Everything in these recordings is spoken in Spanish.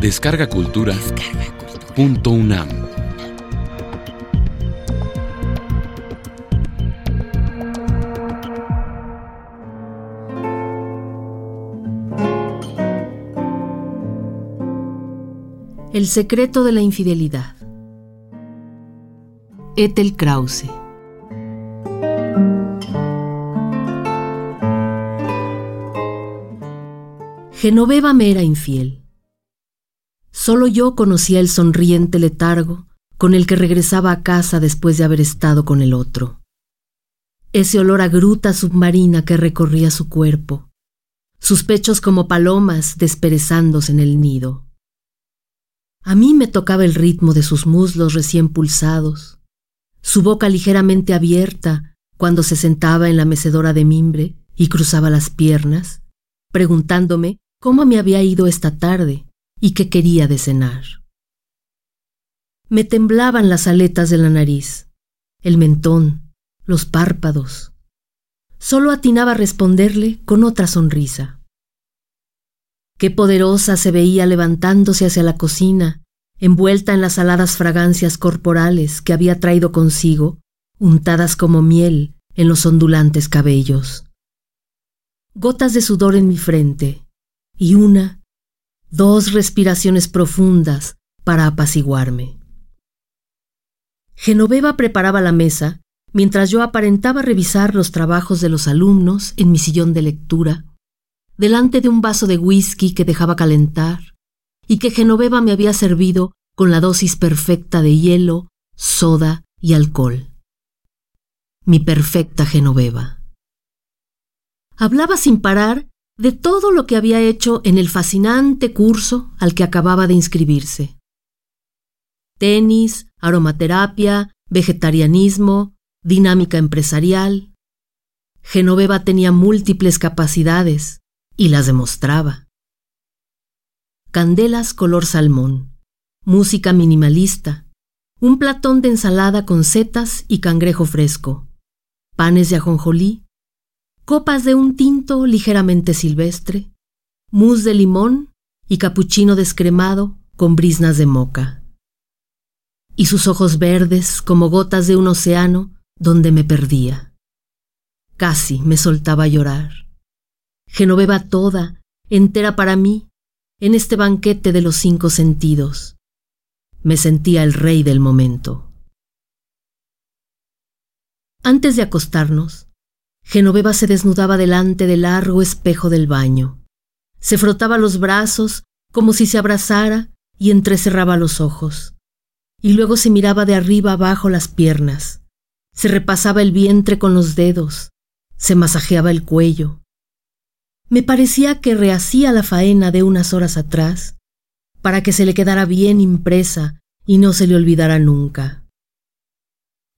Descarga Cultura. Punto UNAM. El secreto de la infidelidad. Ethel Krause. Genoveva me era infiel. Solo yo conocía el sonriente letargo con el que regresaba a casa después de haber estado con el otro. Ese olor a gruta submarina que recorría su cuerpo, sus pechos como palomas desperezándose en el nido. A mí me tocaba el ritmo de sus muslos recién pulsados, su boca ligeramente abierta cuando se sentaba en la mecedora de mimbre y cruzaba las piernas, preguntándome cómo me había ido esta tarde y qué quería de cenar. Me temblaban las aletas de la nariz, el mentón, los párpados. Solo atinaba a responderle con otra sonrisa. Qué poderosa se veía levantándose hacia la cocina, envuelta en las aladas fragancias corporales que había traído consigo, untadas como miel en los ondulantes cabellos. Gotas de sudor en mi frente, y una, dos respiraciones profundas para apaciguarme. Genoveva preparaba la mesa mientras yo aparentaba revisar los trabajos de los alumnos en mi sillón de lectura, delante de un vaso de whisky que dejaba calentar y que Genoveva me había servido con la dosis perfecta de hielo, soda y alcohol. Mi perfecta Genoveva. Hablaba sin parar de todo lo que había hecho en el fascinante curso al que acababa de inscribirse. Tenis, aromaterapia, vegetarianismo, dinámica empresarial. Genoveva tenía múltiples capacidades y las demostraba. Candelas color salmón, música minimalista, un platón de ensalada con setas y cangrejo fresco, panes de ajonjolí, copas de un tinto ligeramente silvestre, mousse de limón y capuchino descremado con brisnas de moca. Y sus ojos verdes como gotas de un océano donde me perdía. Casi me soltaba a llorar. Genoveva toda, entera para mí, en este banquete de los cinco sentidos. Me sentía el rey del momento. Antes de acostarnos, Genoveva se desnudaba delante del largo espejo del baño. Se frotaba los brazos como si se abrazara y entrecerraba los ojos. Y luego se miraba de arriba abajo las piernas. Se repasaba el vientre con los dedos. Se masajeaba el cuello. Me parecía que rehacía la faena de unas horas atrás para que se le quedara bien impresa y no se le olvidara nunca.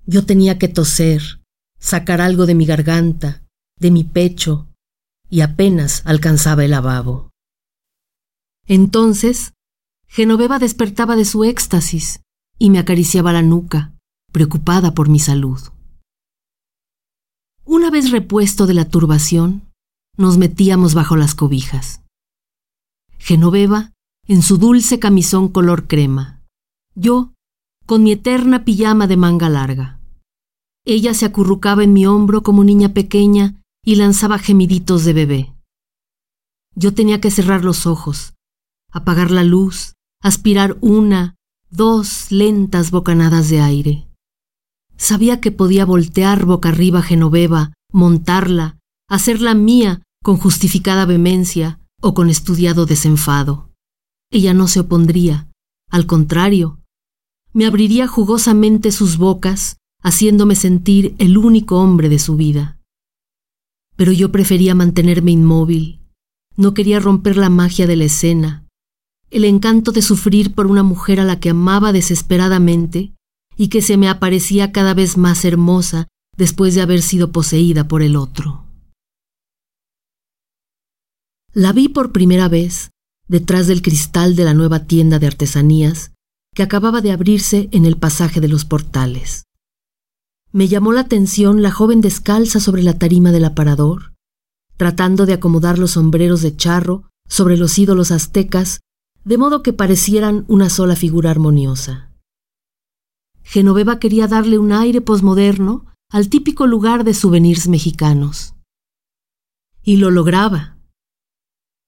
Yo tenía que toser, sacar algo de mi garganta, de mi pecho, y apenas alcanzaba el lavabo. Entonces, Genoveva despertaba de su éxtasis y me acariciaba la nuca, preocupada por mi salud. Una vez repuesto de la turbación, nos metíamos bajo las cobijas. Genoveva en su dulce camisón color crema, yo con mi eterna pijama de manga larga. Ella se acurrucaba en mi hombro como niña pequeña y lanzaba gemiditos de bebé. Yo tenía que cerrar los ojos, apagar la luz, aspirar una, dos lentas bocanadas de aire. Sabía que podía voltear boca arriba a Genoveva, montarla, hacerla mía con justificada vehemencia o con estudiado desenfado. Ella no se opondría, al contrario, me abriría jugosamente sus bocas haciéndome sentir el único hombre de su vida. Pero yo prefería mantenerme inmóvil, no quería romper la magia de la escena, el encanto de sufrir por una mujer a la que amaba desesperadamente y que se me aparecía cada vez más hermosa después de haber sido poseída por el otro. La vi por primera vez detrás del cristal de la nueva tienda de artesanías que acababa de abrirse en el pasaje de los portales. Me llamó la atención la joven descalza sobre la tarima del aparador, tratando de acomodar los sombreros de charro sobre los ídolos aztecas de modo que parecieran una sola figura armoniosa. Genoveva quería darle un aire posmoderno al típico lugar de souvenirs mexicanos. Y lo lograba.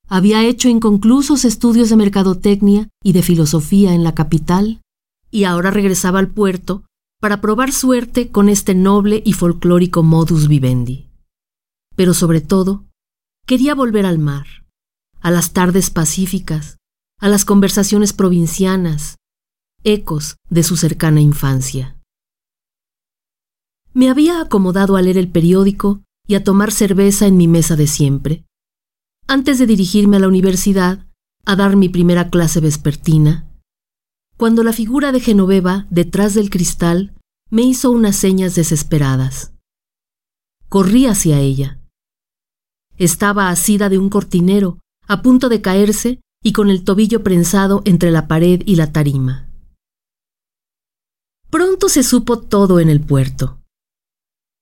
Había hecho inconclusos estudios de mercadotecnia y de filosofía en la capital, y ahora regresaba al puerto para probar suerte con este noble y folclórico modus vivendi. Pero sobre todo, quería volver al mar, a las tardes pacíficas, a las conversaciones provincianas, ecos de su cercana infancia. Me había acomodado a leer el periódico y a tomar cerveza en mi mesa de siempre, antes de dirigirme a la universidad a dar mi primera clase vespertina, cuando la figura de Genoveva detrás del cristal me hizo unas señas desesperadas. Corrí hacia ella. Estaba asida de un cortinero, a punto de caerse y con el tobillo prensado entre la pared y la tarima. Pronto se supo todo en el puerto.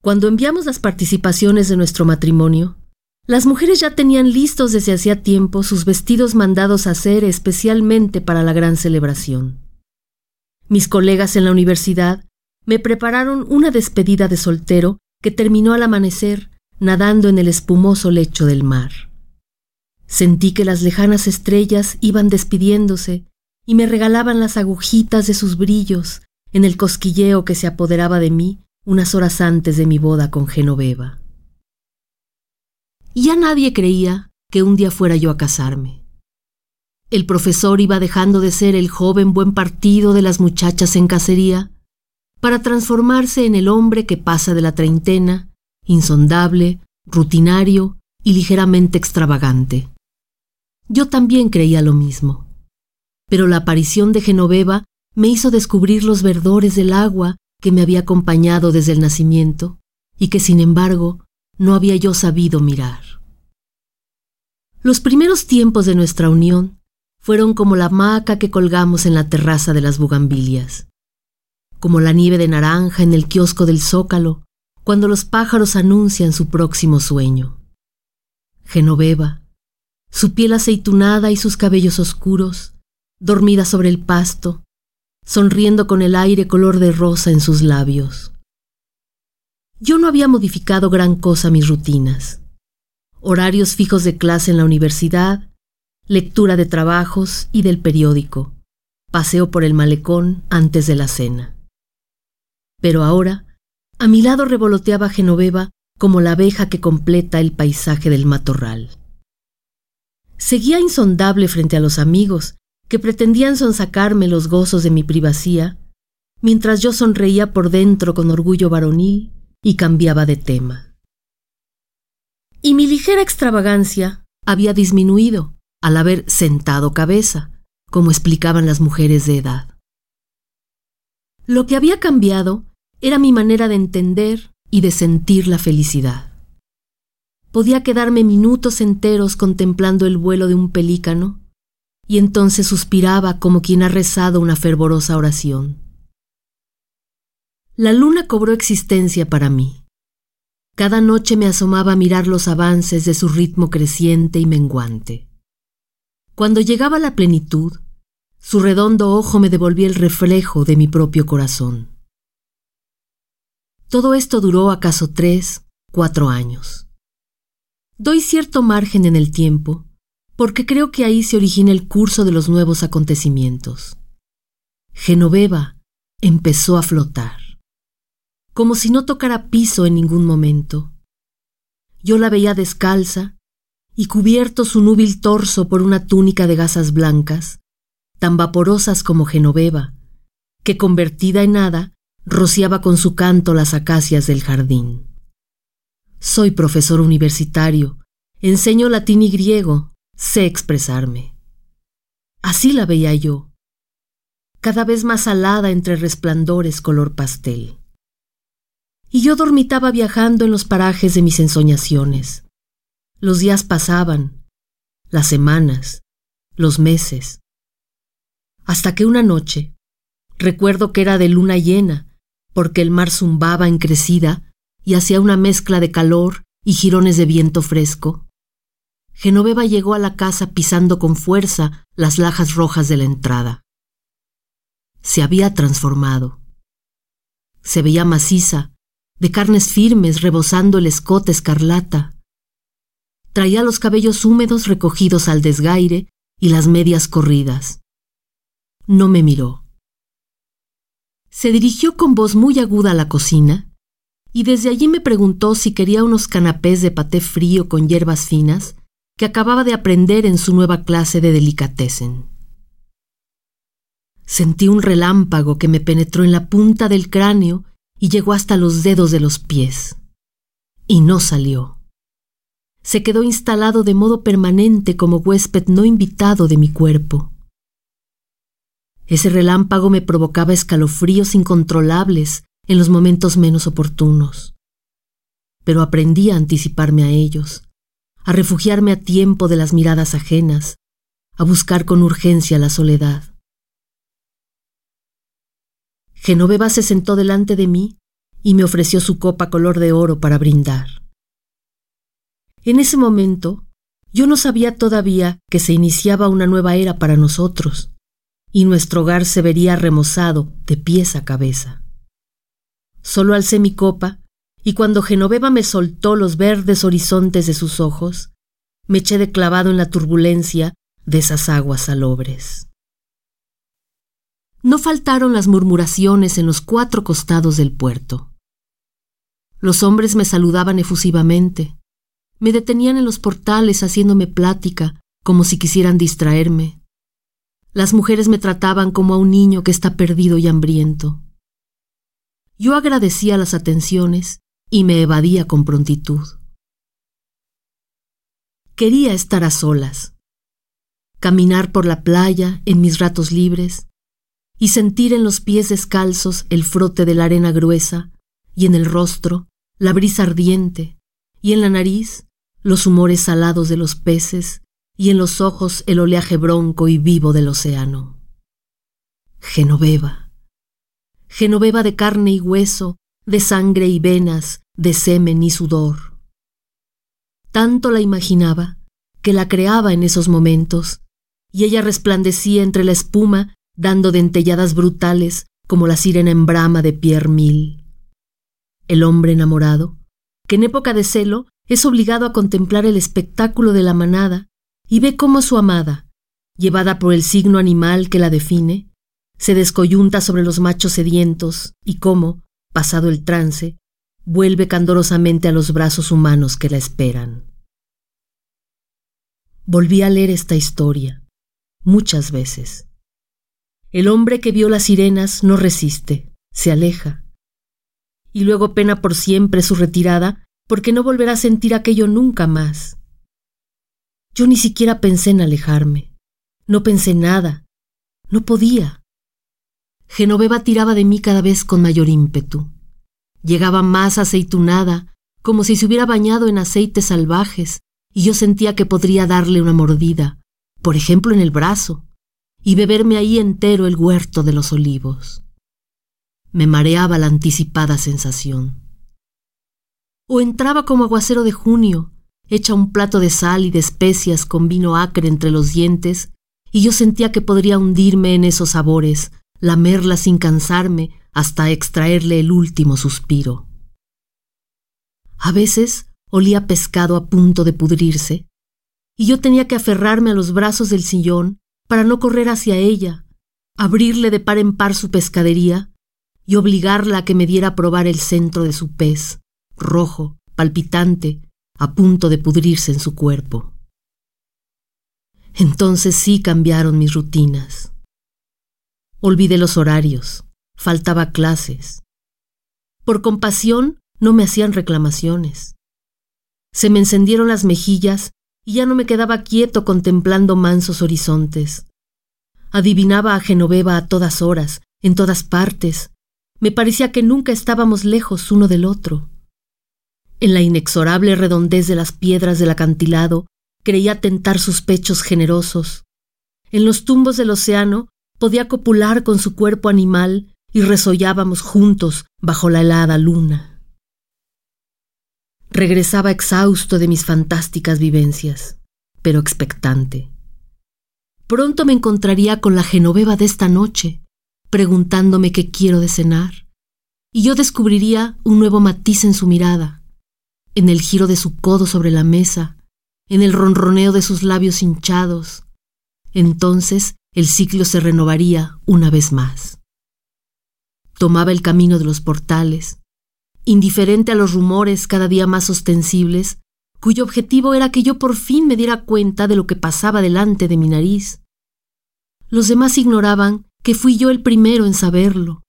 Cuando enviamos las participaciones de nuestro matrimonio, las mujeres ya tenían listos desde hacía tiempo sus vestidos mandados a hacer especialmente para la gran celebración. Mis colegas en la universidad me prepararon una despedida de soltero que terminó al amanecer nadando en el espumoso lecho del mar. Sentí que las lejanas estrellas iban despidiéndose y me regalaban las agujitas de sus brillos en el cosquilleo que se apoderaba de mí unas horas antes de mi boda con Genoveva. Y ya nadie creía que un día fuera yo a casarme. El profesor iba dejando de ser el joven buen partido de las muchachas en cacería para transformarse en el hombre que pasa de la treintena, insondable, rutinario y ligeramente extravagante. Yo también creía lo mismo. Pero la aparición de Genoveva me hizo descubrir los verdores del agua que me había acompañado desde el nacimiento y que sin embargo no había yo sabido mirar. Los primeros tiempos de nuestra unión fueron como la hamaca que colgamos en la terraza de las bugambilias, como la nieve de naranja en el kiosco del zócalo cuando los pájaros anuncian su próximo sueño. Genoveva, su piel aceitunada y sus cabellos oscuros, dormida sobre el pasto, sonriendo con el aire color de rosa en sus labios. Yo no había modificado gran cosa mis rutinas. Horarios fijos de clase en la universidad, lectura de trabajos y del periódico, paseo por el malecón antes de la cena. Pero ahora, a mi lado revoloteaba Genoveva como la abeja que completa el paisaje del matorral. Seguía insondable frente a los amigos que pretendían sonsacarme los gozos de mi privacía, mientras yo sonreía por dentro con orgullo varonil y cambiaba de tema. Y mi ligera extravagancia había disminuido al haber sentado cabeza, como explicaban las mujeres de edad. Lo que había cambiado era mi manera de entender y de sentir la felicidad. Podía quedarme minutos enteros contemplando el vuelo de un pelícano y entonces suspiraba como quien ha rezado una fervorosa oración. La luna cobró existencia para mí. Cada noche me asomaba a mirar los avances de su ritmo creciente y menguante. Cuando llegaba la plenitud, su redondo ojo me devolvía el reflejo de mi propio corazón. Todo esto duró acaso tres, cuatro años. Doy cierto margen en el tiempo, porque creo que ahí se origina el curso de los nuevos acontecimientos. Genoveva empezó a flotar, como si no tocara piso en ningún momento. Yo la veía descalza y cubierto su núbil torso por una túnica de gasas blancas, tan vaporosas como Genoveva, que convertida en hada, rociaba con su canto las acacias del jardín. Soy profesor universitario, enseño latín y griego, sé expresarme. Así la veía yo, cada vez más alada entre resplandores color pastel. Y yo dormitaba viajando en los parajes de mis ensoñaciones. Los días pasaban, las semanas, los meses, hasta que una noche, recuerdo que era de luna llena, porque el mar zumbaba en crecida y hacía una mezcla de calor y jirones de viento fresco, Genoveva llegó a la casa pisando con fuerza las lajas rojas de la entrada. Se había transformado. Se veía maciza, de carnes firmes rebosando el escote escarlata. Traía los cabellos húmedos recogidos al desgaire y las medias corridas. No me miró. Se dirigió con voz muy aguda a la cocina y desde allí me preguntó si quería unos canapés de paté frío con hierbas finas que acababa de aprender en su nueva clase de delicatessen. Sentí un relámpago que me penetró en la punta del cráneo y llegó hasta los dedos de los pies. Y no salió. Se quedó instalado de modo permanente como huésped no invitado de mi cuerpo. Ese relámpago me provocaba escalofríos incontrolables en los momentos menos oportunos. Pero aprendí a anticiparme a ellos, a refugiarme a tiempo de las miradas ajenas, a buscar con urgencia la soledad. Genoveva se sentó delante de mí y me ofreció su copa color de oro para brindar. En ese momento, yo no sabía todavía que se iniciaba una nueva era para nosotros, y nuestro hogar se vería remozado de pies a cabeza. Solo alcé mi copa y cuando Genoveva me soltó los verdes horizontes de sus ojos, me eché de clavado en la turbulencia de esas aguas salobres. No faltaron las murmuraciones en los cuatro costados del puerto. Los hombres me saludaban efusivamente, me detenían en los portales haciéndome plática como si quisieran distraerme. Las mujeres me trataban como a un niño que está perdido y hambriento. Yo agradecía las atenciones y me evadía con prontitud. Quería estar a solas, caminar por la playa en mis ratos libres y sentir en los pies descalzos el frote de la arena gruesa y en el rostro la brisa ardiente y en la nariz los humores salados de los peces y en los ojos el oleaje bronco y vivo del océano. Genoveva, Genoveva de carne y hueso, de sangre y venas, de semen y sudor. Tanto la imaginaba que la creaba en esos momentos, y ella resplandecía entre la espuma, dando dentelladas brutales como la sirena en brama de Pierre Mille. El hombre enamorado, que en época de celo es obligado a contemplar el espectáculo de la manada y ve cómo su amada, llevada por el signo animal que la define, se descoyunta sobre los machos sedientos y cómo, pasado el trance, vuelve candorosamente a los brazos humanos que la esperan. Volví a leer esta historia, muchas veces. El hombre que vio las sirenas no resiste, se aleja. Y luego pena por siempre su retirada porque no volverá a sentir aquello nunca más. Yo ni siquiera pensé en alejarme. No pensé nada. No podía. Genoveva tiraba de mí cada vez con mayor ímpetu. Llegaba más aceitunada, como si se hubiera bañado en aceites salvajes, y yo sentía que podría darle una mordida, por ejemplo en el brazo, y beberme ahí entero el huerto de los olivos. Me mareaba la anticipada sensación. O entraba como aguacero de junio, hecha un plato de sal y de especias con vino acre entre los dientes, y yo sentía que podría hundirme en esos sabores, lamerla sin cansarme hasta extraerle el último suspiro. A veces olía pescado a punto de pudrirse, y yo tenía que aferrarme a los brazos del sillón para no correr hacia ella, abrirle de par en par su pescadería y obligarla a que me diera a probar el centro de su pez, rojo, palpitante, a punto de pudrirse en su cuerpo. Entonces sí cambiaron mis rutinas. Olvidé los horarios, faltaba clases. Por compasión no me hacían reclamaciones. Se me encendieron las mejillas y ya no me quedaba quieto contemplando mansos horizontes. Adivinaba a Genoveva a todas horas, en todas partes. Me parecía que nunca estábamos lejos uno del otro. En la inexorable redondez de las piedras del acantilado creía tentar sus pechos generosos. En los tumbos del océano podía copular con su cuerpo animal y resollábamos juntos bajo la helada luna. Regresaba exhausto de mis fantásticas vivencias. pero expectante. Pronto me encontraría con la Genoveva de esta noche, preguntándome qué quiero de cenar, y yo descubriría un nuevo matiz en su mirada, en el giro de su codo sobre la mesa, en el ronroneo de sus labios hinchados. Entonces el ciclo se renovaría una vez más. Tomaba el camino de los portales, indiferente a los rumores cada día más ostensibles, cuyo objetivo era que yo por fin me diera cuenta de lo que pasaba delante de mi nariz. Los demás ignoraban que fui yo el primero en saberlo,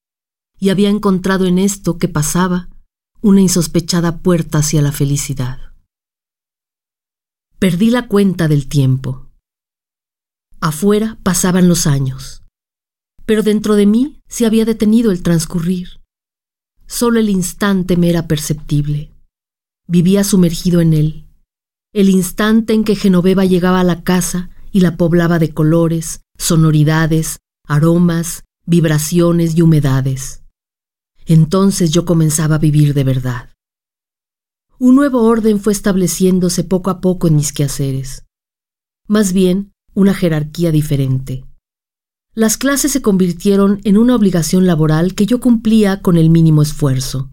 y había encontrado en esto que pasaba una insospechada puerta hacia la felicidad. Perdí la cuenta del tiempo. Afuera pasaban los años, pero dentro de mí se había detenido el transcurrir. Solo el instante me era perceptible. Vivía sumergido en él. El instante en que Genoveva llegaba a la casa y la poblaba de colores, sonoridades, aromas, vibraciones y humedades. Entonces yo comenzaba a vivir de verdad. Un nuevo orden fue estableciéndose poco a poco en mis quehaceres. Más bien, una jerarquía diferente. Las clases se convirtieron en una obligación laboral que yo cumplía con el mínimo esfuerzo.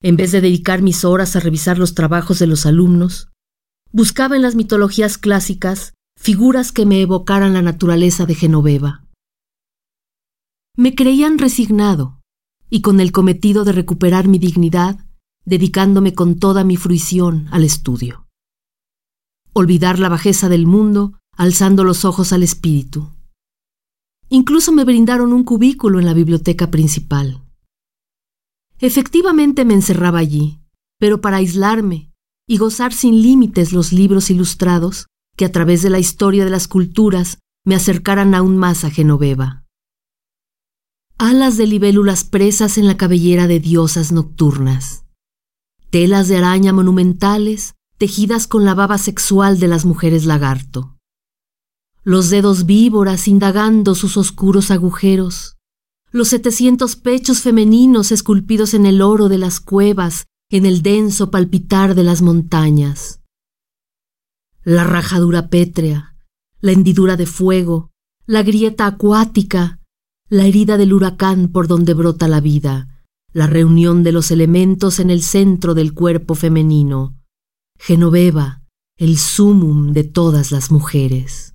En vez de dedicar mis horas a revisar los trabajos de los alumnos, buscaba en las mitologías clásicas figuras que me evocaran la naturaleza de Genoveva. Me creían resignado, y con el cometido de recuperar mi dignidad, dedicándome con toda mi fruición al estudio. Olvidar la bajeza del mundo, alzando los ojos al espíritu. Incluso me brindaron un cubículo en la biblioteca principal. Efectivamente me encerraba allí, pero para aislarme y gozar sin límites los libros ilustrados que a través de la historia de las culturas me acercaran aún más a Genoveva. Alas de libélulas presas en la cabellera de diosas nocturnas. Telas de araña monumentales tejidas con la baba sexual de las mujeres lagarto los dedos víboras indagando sus oscuros agujeros, los setecientos pechos femeninos esculpidos en el oro de las cuevas, en el denso palpitar de las montañas. La rajadura pétrea, la hendidura de fuego, la grieta acuática, la herida del huracán por donde brota la vida, la reunión de los elementos en el centro del cuerpo femenino, Genoveva, el sumum de todas las mujeres.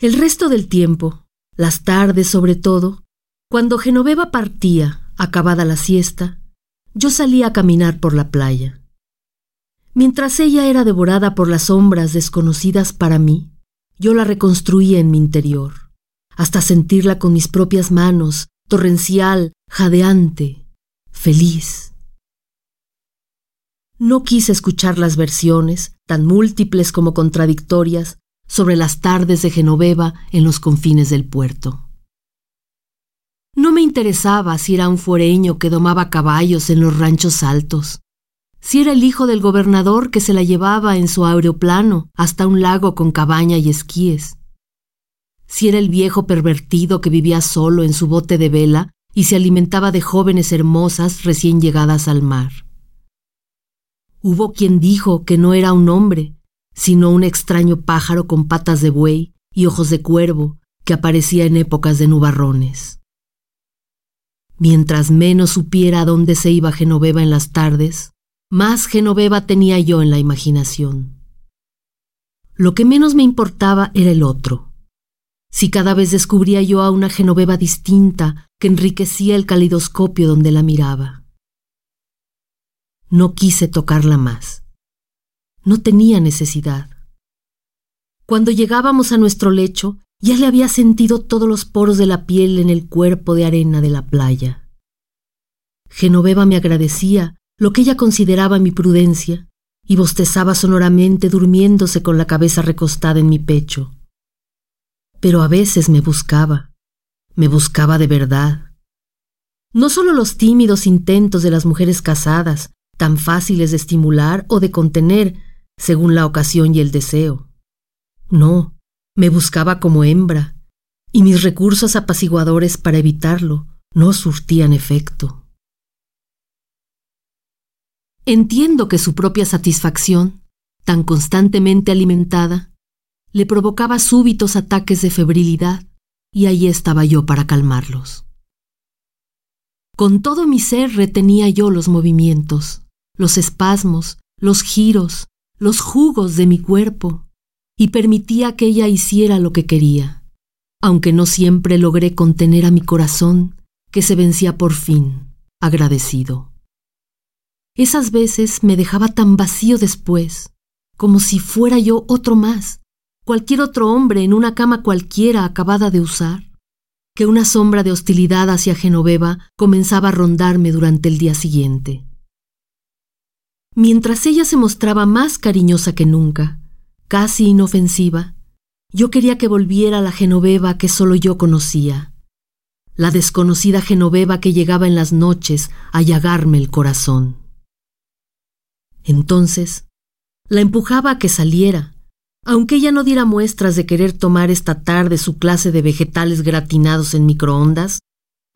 El resto del tiempo, las tardes sobre todo, cuando Genoveva partía, acabada la siesta, yo salía a caminar por la playa. Mientras ella era devorada por las sombras desconocidas para mí, yo la reconstruía en mi interior, hasta sentirla con mis propias manos, torrencial, jadeante, feliz. No quise escuchar las versiones, tan múltiples como contradictorias, sobre las tardes de Genoveva en los confines del puerto. No me interesaba si era un foreño que domaba caballos en los ranchos altos, si era el hijo del gobernador que se la llevaba en su aeroplano hasta un lago con cabaña y esquíes, si era el viejo pervertido que vivía solo en su bote de vela y se alimentaba de jóvenes hermosas recién llegadas al mar. Hubo quien dijo que no era un hombre, sino un extraño pájaro con patas de buey y ojos de cuervo que aparecía en épocas de nubarrones. Mientras menos supiera a dónde se iba Genoveva en las tardes, más Genoveva tenía yo en la imaginación. Lo que menos me importaba era el otro. Si cada vez descubría yo a una Genoveva distinta que enriquecía el calidoscopio donde la miraba. No quise tocarla más. No tenía necesidad. Cuando llegábamos a nuestro lecho, ya le había sentido todos los poros de la piel en el cuerpo de arena de la playa. Genoveva me agradecía lo que ella consideraba mi prudencia y bostezaba sonoramente durmiéndose con la cabeza recostada en mi pecho. Pero a veces me buscaba, me buscaba de verdad. No solo los tímidos intentos de las mujeres casadas, tan fáciles de estimular o de contener, según la ocasión y el deseo. No, me buscaba como hembra, y mis recursos apaciguadores para evitarlo no surtían efecto. Entiendo que su propia satisfacción tan constantemente alimentada, le provocaba súbitos ataques de febrilidad y allí estaba yo para calmarlos. Con todo mi ser retenía yo los movimientos, los espasmos, los giros, los jugos de mi cuerpo, y permitía que ella hiciera lo que quería, aunque no siempre logré contener a mi corazón, que se vencía por fin, agradecido. Esas veces me dejaba tan vacío después, como si fuera yo otro más, cualquier otro hombre en una cama cualquiera acabada de usar, que una sombra de hostilidad hacia Genoveva comenzaba a rondarme durante el día siguiente. Mientras ella se mostraba más cariñosa que nunca, casi inofensiva, yo quería que volviera la Genoveva que solo yo conocía, la desconocida Genoveva que llegaba en las noches a llagarme el corazón. Entonces, la empujaba a que saliera, aunque ella no diera muestras de querer tomar esta tarde su clase de vegetales gratinados en microondas,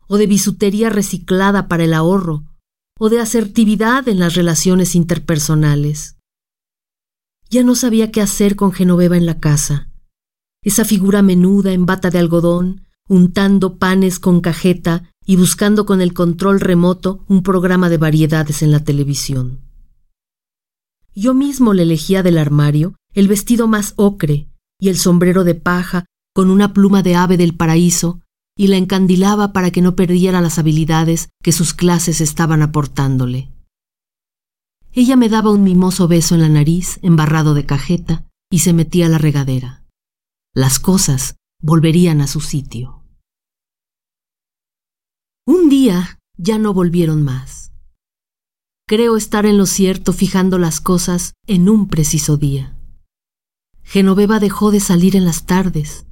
o de bisutería reciclada para el ahorro, o de asertividad en las relaciones interpersonales. Ya no sabía qué hacer con Genoveva en la casa. Esa figura menuda en bata de algodón, untando panes con cajeta y buscando con el control remoto un programa de variedades en la televisión. Yo mismo le elegía del armario el vestido más ocre y el sombrero de paja con una pluma de ave del paraíso y la encandilaba para que no perdiera las habilidades que sus clases estaban aportándole. Ella me daba un mimoso beso en la nariz, embarrado de cajeta, y se metía a la regadera. Las cosas volverían a su sitio. Un día ya no volvieron más. Creo estar en lo cierto fijando las cosas en un preciso día. Genoveva dejó de salir en las tardes.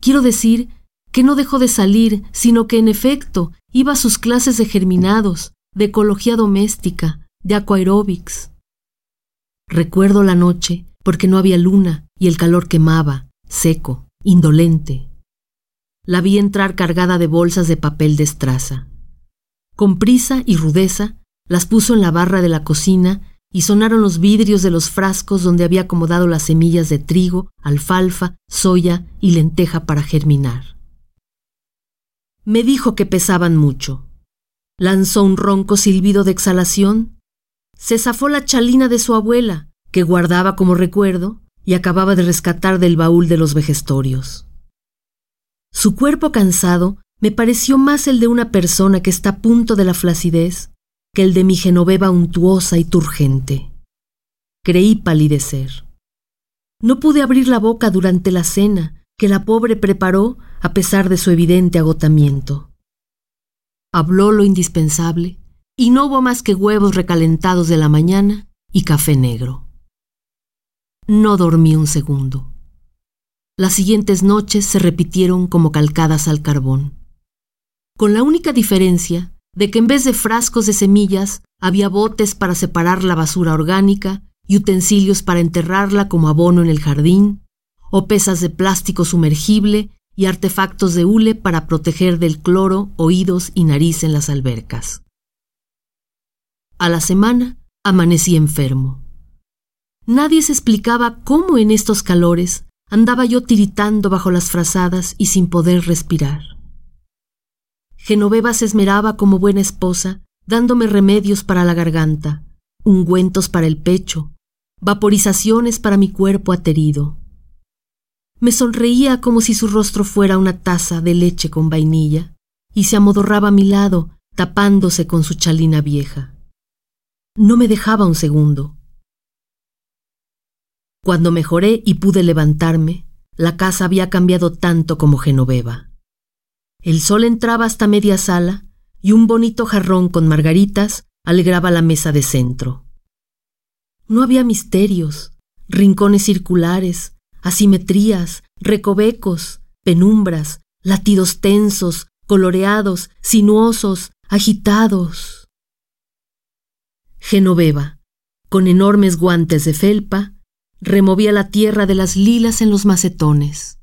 Quiero decir que no dejó de salir, sino que en efecto iba a sus clases de germinados, de ecología doméstica, de aquaerobics. Recuerdo la noche porque no había luna y el calor quemaba, seco, indolente. La vi entrar cargada de bolsas de papel de estraza. Con prisa y rudeza, las puso en la barra de la cocina y sonaron los vidrios de los frascos donde había acomodado las semillas de trigo, alfalfa, soya y lenteja para germinar. Me dijo que pesaban mucho. Lanzó un ronco silbido de exhalación. Se zafó la chalina de su abuela, que guardaba como recuerdo, y acababa de rescatar del baúl de los vejestorios. Su cuerpo cansado me pareció más el de una persona que está a punto de la flacidez que el de mi Genoveva untuosa y turgente. Creí palidecer. No pude abrir la boca durante la cena que la pobre preparó a pesar de su evidente agotamiento. Habló lo indispensable y no hubo más que huevos recalentados de la mañana y café negro. No dormí un segundo. Las siguientes noches se repitieron como calcadas al carbón, con la única diferencia de que en vez de frascos de semillas había botes para separar la basura orgánica y utensilios para enterrarla como abono en el jardín, o pesas de plástico sumergible y artefactos de hule para proteger del cloro oídos y nariz en las albercas. A la semana amanecí enfermo. Nadie se explicaba cómo en estos calores andaba yo tiritando bajo las frazadas y sin poder respirar. Genoveva se esmeraba como buena esposa, dándome remedios para la garganta, ungüentos para el pecho, vaporizaciones para mi cuerpo aterido. Me sonreía como si su rostro fuera una taza de leche con vainilla, y se amodorraba a mi lado, tapándose con su chalina vieja. No me dejaba un segundo. Cuando mejoré y pude levantarme, la casa había cambiado tanto como Genoveva. El sol entraba hasta media sala y un bonito jarrón con margaritas alegraba la mesa de centro. No había misterios, rincones circulares, asimetrías, recovecos, penumbras, latidos tensos, coloreados, sinuosos, agitados. Genoveva, con enormes guantes de felpa, removía la tierra de las lilas en los macetones.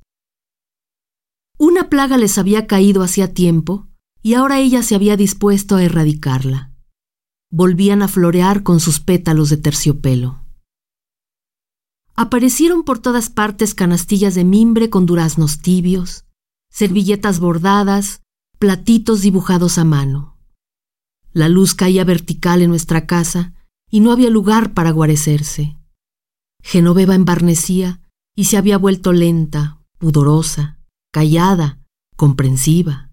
Una plaga les había caído hacía tiempo y ahora ella se había dispuesto a erradicarla. Volvían a florear con sus pétalos de terciopelo. aparecieron por todas partes canastillas de mimbre con duraznos tibios, servilletas bordadas, platitos dibujados a mano. La luz caía vertical en nuestra casa y no había lugar para guarecerse. Genoveva embarnecía y se había vuelto lenta, pudorosa, callada, comprensiva.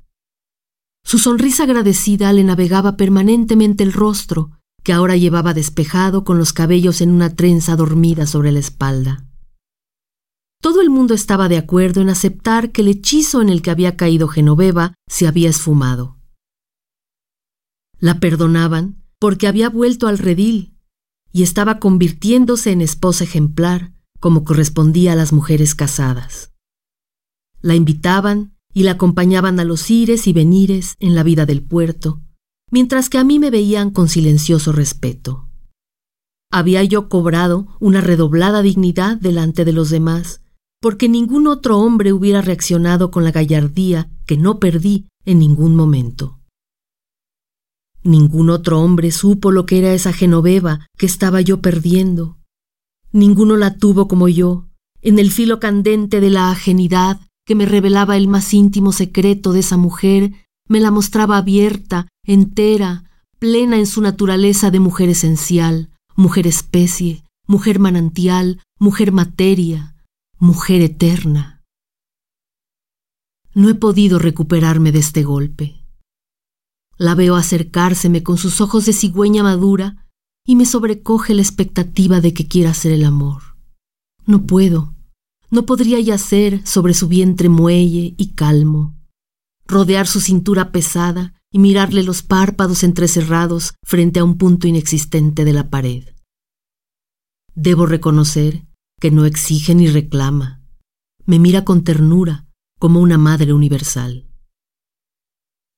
Su sonrisa agradecida le navegaba permanentemente el rostro, que ahora llevaba despejado con los cabellos en una trenza dormida sobre la espalda. Todo el mundo estaba de acuerdo en aceptar que el hechizo en el que había caído Genoveva se había esfumado. La perdonaban porque había vuelto al redil y estaba convirtiéndose en esposa ejemplar, como correspondía a las mujeres casadas. La invitaban y la acompañaban a los ires y venires en la vida del puerto, mientras que a mí me veían con silencioso respeto. Había yo cobrado una redoblada dignidad delante de los demás, porque ningún otro hombre hubiera reaccionado con la gallardía que no perdí en ningún momento. Ningún otro hombre supo lo que era esa Genoveva que estaba yo perdiendo. Ninguno la tuvo como yo, en el filo candente de la ajenidad que me revelaba el más íntimo secreto de esa mujer, me la mostraba abierta, entera, plena en su naturaleza de mujer esencial, mujer especie, mujer manantial, mujer materia, mujer eterna. No he podido recuperarme de este golpe. La veo acercárseme con sus ojos de cigüeña madura y me sobrecoge la expectativa de que quiera hacer el amor. No puedo, no podría yacer sobre su vientre muelle y calmo, rodear su cintura pesada y mirarle los párpados entrecerrados frente a un punto inexistente de la pared. Debo reconocer que no exige ni reclama. Me mira con ternura, como una madre universal.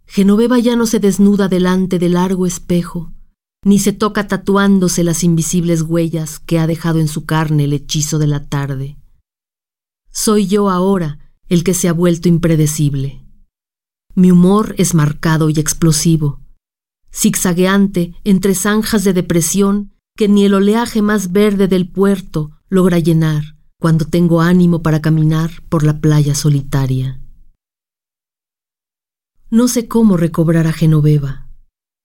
Genoveva ya no se desnuda delante del largo espejo, ni se toca tatuándose las invisibles huellas que ha dejado en su carne el hechizo de la tarde. Soy yo ahora el que se ha vuelto impredecible. Mi humor es marcado y explosivo, zigzagueante entre zanjas de depresión que ni el oleaje más verde del puerto logra llenar cuando tengo ánimo para caminar por la playa solitaria. No sé cómo recobrar a Genoveva,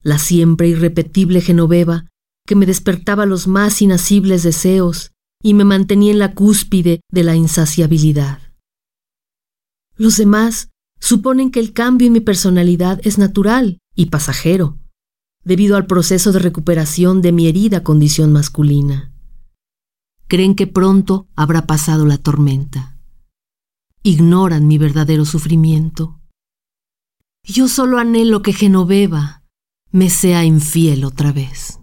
la siempre irrepetible Genoveva que me despertaba los más inacibles deseos y me mantenía en la cúspide de la insaciabilidad. Los demás suponen que el cambio en mi personalidad es natural y pasajero, debido al proceso de recuperación de mi herida condición masculina creen que pronto habrá pasado la tormenta. Ignoran mi verdadero sufrimiento. Yo solo anhelo que Genoveva me sea infiel otra vez.